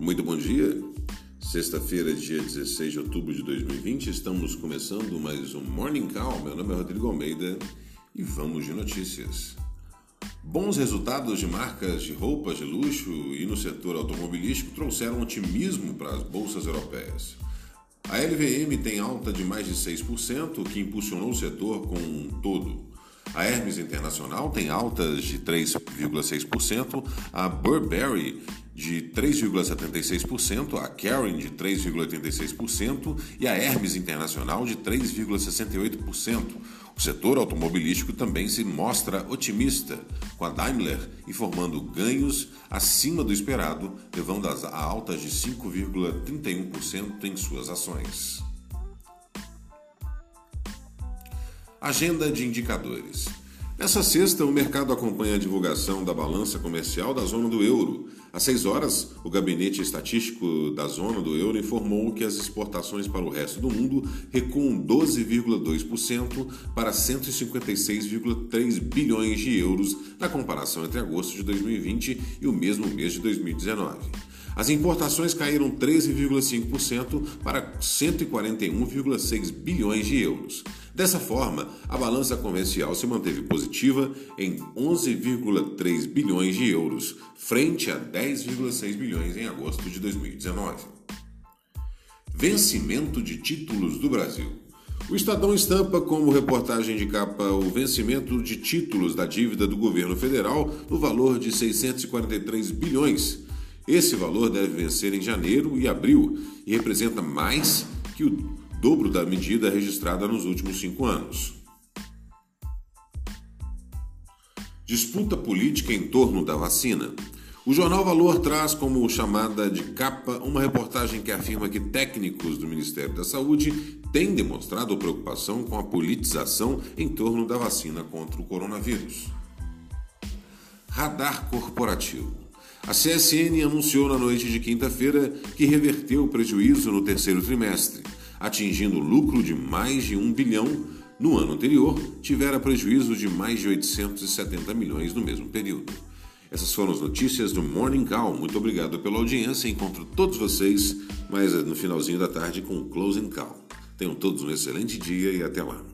Muito bom dia. Sexta-feira, dia 16 de outubro de 2020, estamos começando mais um Morning Call. Meu nome é Rodrigo Almeida e vamos de notícias. Bons resultados de marcas de roupas de luxo e no setor automobilístico trouxeram otimismo para as bolsas europeias. A LVM tem alta de mais de 6%, o que impulsionou o setor como um todo. A Hermes Internacional tem altas de 3,6%, a Burberry de 3,76%, a Kering de 3,86% e a Hermes Internacional de 3,68%. O setor automobilístico também se mostra otimista, com a Daimler informando ganhos acima do esperado, levando a altas de 5,31% em suas ações. Agenda de indicadores. Nessa sexta, o mercado acompanha a divulgação da balança comercial da zona do euro. Às 6 horas, o Gabinete Estatístico da zona do euro informou que as exportações para o resto do mundo recuam 12,2% para 156,3 bilhões de euros na comparação entre agosto de 2020 e o mesmo mês de 2019. As importações caíram 13,5% para 141,6 bilhões de euros. Dessa forma, a balança comercial se manteve positiva em 11,3 bilhões de euros, frente a 10,6 bilhões em agosto de 2019. Vencimento de títulos do Brasil. O Estadão estampa como reportagem de capa o vencimento de títulos da dívida do governo federal no valor de 643 bilhões esse valor deve vencer em janeiro e abril e representa mais que o dobro da medida registrada nos últimos cinco anos. Disputa política em torno da vacina. O jornal Valor traz como chamada de capa uma reportagem que afirma que técnicos do Ministério da Saúde têm demonstrado preocupação com a politização em torno da vacina contra o coronavírus. Radar corporativo. A CSN anunciou na noite de quinta-feira que reverteu o prejuízo no terceiro trimestre, atingindo lucro de mais de um bilhão. No ano anterior, tivera prejuízo de mais de 870 milhões no mesmo período. Essas foram as notícias do Morning Call. Muito obrigado pela audiência. Encontro todos vocês, mas no finalzinho da tarde com o Closing Call. Tenham todos um excelente dia e até lá.